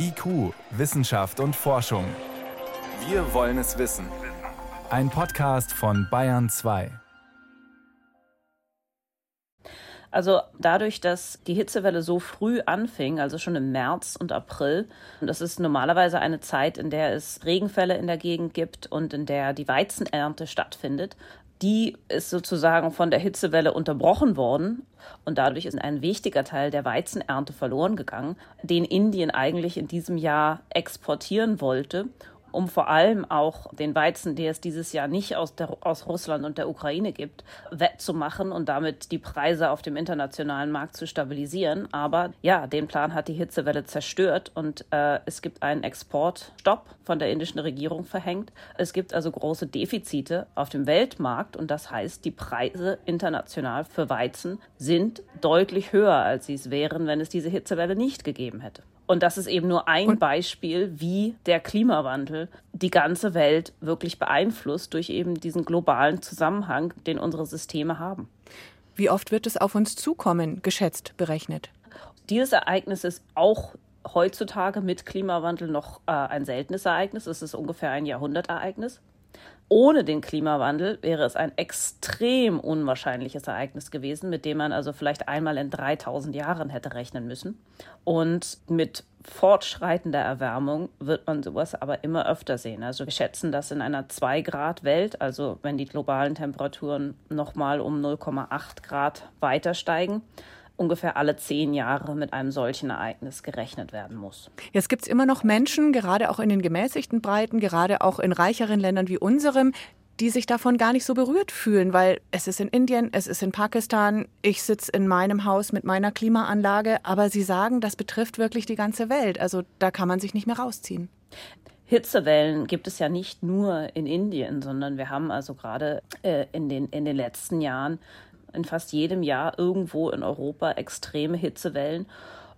IQ, Wissenschaft und Forschung. Wir wollen es wissen. Ein Podcast von Bayern 2. Also dadurch, dass die Hitzewelle so früh anfing, also schon im März und April, und das ist normalerweise eine Zeit, in der es Regenfälle in der Gegend gibt und in der die Weizenernte stattfindet, die ist sozusagen von der Hitzewelle unterbrochen worden und dadurch ist ein wichtiger Teil der Weizenernte verloren gegangen, den Indien eigentlich in diesem Jahr exportieren wollte um vor allem auch den Weizen, der es dieses Jahr nicht aus, der, aus Russland und der Ukraine gibt, wettzumachen und damit die Preise auf dem internationalen Markt zu stabilisieren. Aber ja, den Plan hat die Hitzewelle zerstört und äh, es gibt einen Exportstopp von der indischen Regierung verhängt. Es gibt also große Defizite auf dem Weltmarkt und das heißt, die Preise international für Weizen sind deutlich höher, als sie es wären, wenn es diese Hitzewelle nicht gegeben hätte. Und das ist eben nur ein und Beispiel, wie der Klimawandel die ganze Welt wirklich beeinflusst durch eben diesen globalen Zusammenhang, den unsere Systeme haben. Wie oft wird es auf uns zukommen, geschätzt, berechnet? Dieses Ereignis ist auch heutzutage mit Klimawandel noch äh, ein seltenes Ereignis. Es ist ungefähr ein Jahrhundertereignis. Ohne den Klimawandel wäre es ein extrem unwahrscheinliches Ereignis gewesen, mit dem man also vielleicht einmal in 3000 Jahren hätte rechnen müssen. Und mit fortschreitender Erwärmung wird man sowas aber immer öfter sehen. Also wir schätzen, dass in einer 2-Grad-Welt, also wenn die globalen Temperaturen nochmal um 0,8 Grad weiter steigen, ungefähr alle zehn Jahre mit einem solchen Ereignis gerechnet werden muss. Jetzt gibt es immer noch Menschen, gerade auch in den gemäßigten Breiten, gerade auch in reicheren Ländern wie unserem, die sich davon gar nicht so berührt fühlen, weil es ist in Indien, es ist in Pakistan, ich sitze in meinem Haus mit meiner Klimaanlage, aber sie sagen, das betrifft wirklich die ganze Welt. Also da kann man sich nicht mehr rausziehen. Hitzewellen gibt es ja nicht nur in Indien, sondern wir haben also gerade äh, in, den, in den letzten Jahren in fast jedem Jahr irgendwo in Europa extreme Hitzewellen.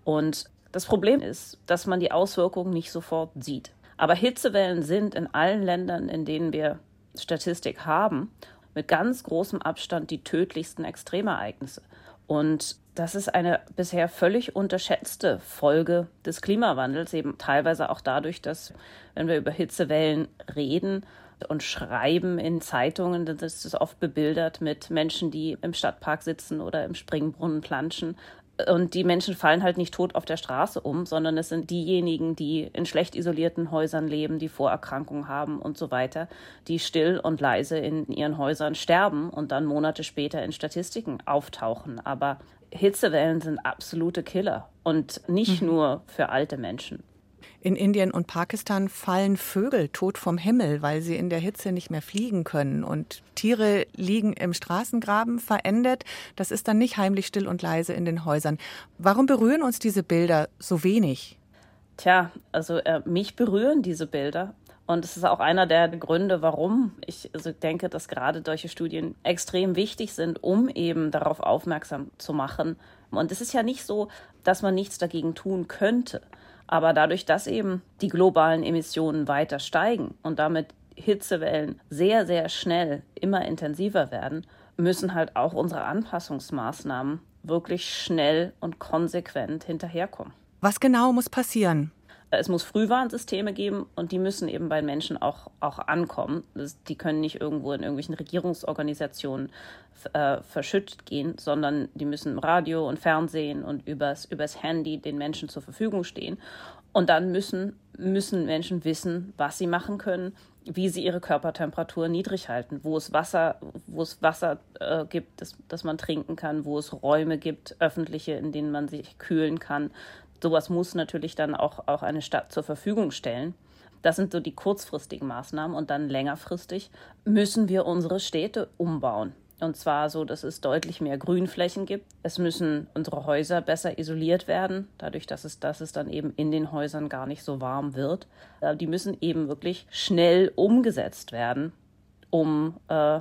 Und das Problem ist, dass man die Auswirkungen nicht sofort sieht. Aber Hitzewellen sind in allen Ländern, in denen wir Statistik haben, mit ganz großem Abstand die tödlichsten Extremereignisse. Und das ist eine bisher völlig unterschätzte Folge des Klimawandels, eben teilweise auch dadurch, dass, wenn wir über Hitzewellen reden, und Schreiben in Zeitungen, das ist oft bebildert mit Menschen, die im Stadtpark sitzen oder im Springbrunnen planschen. Und die Menschen fallen halt nicht tot auf der Straße um, sondern es sind diejenigen, die in schlecht isolierten Häusern leben, die Vorerkrankungen haben und so weiter, die still und leise in ihren Häusern sterben und dann Monate später in Statistiken auftauchen. Aber Hitzewellen sind absolute Killer und nicht mhm. nur für alte Menschen. In Indien und Pakistan fallen Vögel tot vom Himmel, weil sie in der Hitze nicht mehr fliegen können. Und Tiere liegen im Straßengraben verendet. Das ist dann nicht heimlich still und leise in den Häusern. Warum berühren uns diese Bilder so wenig? Tja, also äh, mich berühren diese Bilder. Und es ist auch einer der Gründe, warum ich also denke, dass gerade solche Studien extrem wichtig sind, um eben darauf aufmerksam zu machen. Und es ist ja nicht so, dass man nichts dagegen tun könnte. Aber dadurch, dass eben die globalen Emissionen weiter steigen und damit Hitzewellen sehr, sehr schnell immer intensiver werden, müssen halt auch unsere Anpassungsmaßnahmen wirklich schnell und konsequent hinterherkommen. Was genau muss passieren? Es muss Frühwarnsysteme geben und die müssen eben bei Menschen auch, auch ankommen. Das, die können nicht irgendwo in irgendwelchen Regierungsorganisationen äh, verschüttet gehen, sondern die müssen im Radio und Fernsehen und übers, übers Handy den Menschen zur Verfügung stehen. Und dann müssen, müssen Menschen wissen, was sie machen können, wie sie ihre Körpertemperatur niedrig halten, wo es Wasser, wo es Wasser äh, gibt, das, das man trinken kann, wo es Räume gibt, öffentliche, in denen man sich kühlen kann, sowas muss natürlich dann auch, auch eine Stadt zur Verfügung stellen. Das sind so die kurzfristigen Maßnahmen und dann längerfristig müssen wir unsere Städte umbauen. Und zwar so, dass es deutlich mehr Grünflächen gibt. Es müssen unsere Häuser besser isoliert werden, dadurch, dass es, dass es dann eben in den Häusern gar nicht so warm wird. Äh, die müssen eben wirklich schnell umgesetzt werden, um äh,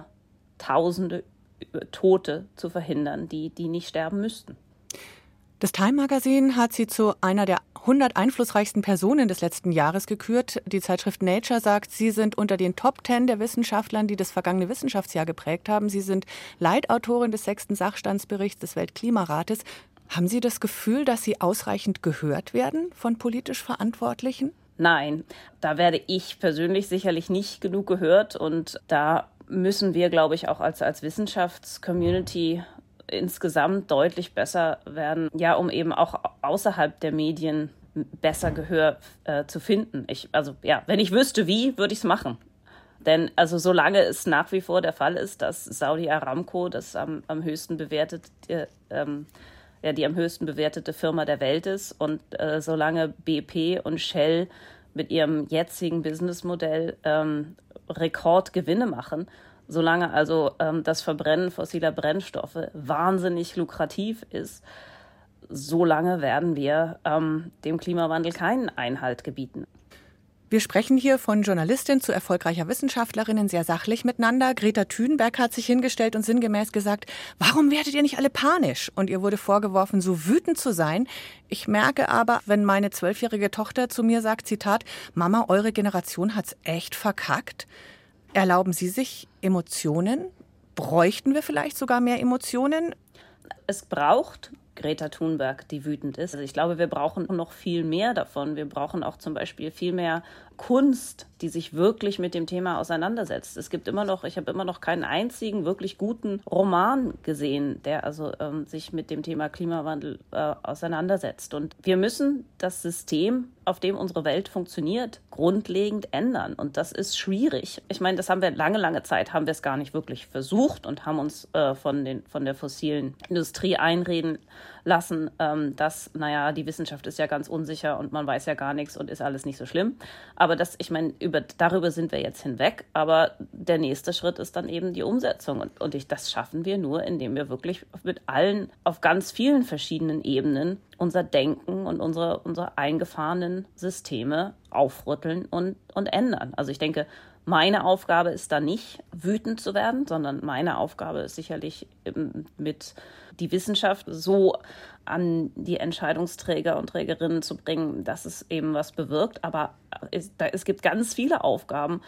Tausende Tote zu verhindern, die, die nicht sterben müssten. Das Time Magazine hat sie zu einer der 100 einflussreichsten Personen des letzten Jahres gekürt. Die Zeitschrift Nature sagt, sie sind unter den Top 10 der Wissenschaftlern, die das vergangene Wissenschaftsjahr geprägt haben. Sie sind Leitautorin des sechsten Sachstandsberichts des Weltklimarates. Haben Sie das Gefühl, dass Sie ausreichend gehört werden von politisch Verantwortlichen? Nein, da werde ich persönlich sicherlich nicht genug gehört und da müssen wir, glaube ich, auch als, als Wissenschaftscommunity insgesamt deutlich besser werden, ja, um eben auch außerhalb der Medien besser Gehör äh, zu finden. Ich, also ja, wenn ich wüsste wie, würde ich es machen. Denn also solange es nach wie vor der Fall ist, dass Saudi Aramco das am, am höchsten bewertet, äh, ähm, ja, die am höchsten bewertete Firma der Welt ist und äh, solange BP und Shell mit ihrem jetzigen Businessmodell ähm, Rekordgewinne machen, solange also ähm, das Verbrennen fossiler Brennstoffe wahnsinnig lukrativ ist, solange werden wir ähm, dem Klimawandel keinen Einhalt gebieten. Wir sprechen hier von Journalistin zu erfolgreicher Wissenschaftlerin sehr sachlich miteinander. Greta Thunberg hat sich hingestellt und sinngemäß gesagt, warum werdet ihr nicht alle panisch? Und ihr wurde vorgeworfen, so wütend zu sein. Ich merke aber, wenn meine zwölfjährige Tochter zu mir sagt, Zitat, Mama, eure Generation hat's echt verkackt. Erlauben Sie sich Emotionen? Bräuchten wir vielleicht sogar mehr Emotionen? Es braucht Greta Thunberg, die wütend ist. Also ich glaube, wir brauchen noch viel mehr davon. Wir brauchen auch zum Beispiel viel mehr Kunst, die sich wirklich mit dem Thema auseinandersetzt. Es gibt immer noch, ich habe immer noch keinen einzigen wirklich guten Roman gesehen, der also ähm, sich mit dem Thema Klimawandel äh, auseinandersetzt. Und wir müssen das System, auf dem unsere Welt funktioniert, grundlegend ändern. Und das ist schwierig. Ich meine, das haben wir lange, lange Zeit, haben wir es gar nicht wirklich versucht und haben uns äh, von, den, von der fossilen Industrie einreden lassen, ähm, dass, naja, die Wissenschaft ist ja ganz unsicher und man weiß ja gar nichts und ist alles nicht so schlimm. Aber das, ich meine, über, darüber sind wir jetzt hinweg. Aber der nächste Schritt ist dann eben die Umsetzung. Und, und ich, das schaffen wir nur, indem wir wirklich mit allen, auf ganz vielen verschiedenen Ebenen unser Denken und unsere, unsere eingefahrenen Systeme aufrütteln und, und ändern. Also ich denke, meine Aufgabe ist da nicht, wütend zu werden, sondern meine Aufgabe ist sicherlich mit die Wissenschaft so an die Entscheidungsträger und Trägerinnen zu bringen, dass es eben was bewirkt. Aber es, da, es gibt ganz viele Aufgaben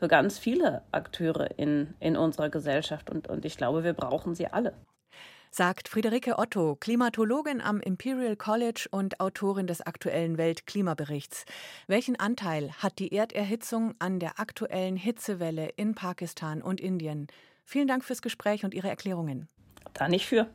für ganz viele Akteure in, in unserer Gesellschaft und, und ich glaube, wir brauchen sie alle sagt Friederike Otto, Klimatologin am Imperial College und Autorin des aktuellen Weltklimaberichts. Welchen Anteil hat die Erderhitzung an der aktuellen Hitzewelle in Pakistan und Indien? Vielen Dank fürs Gespräch und Ihre Erklärungen. Da nicht für.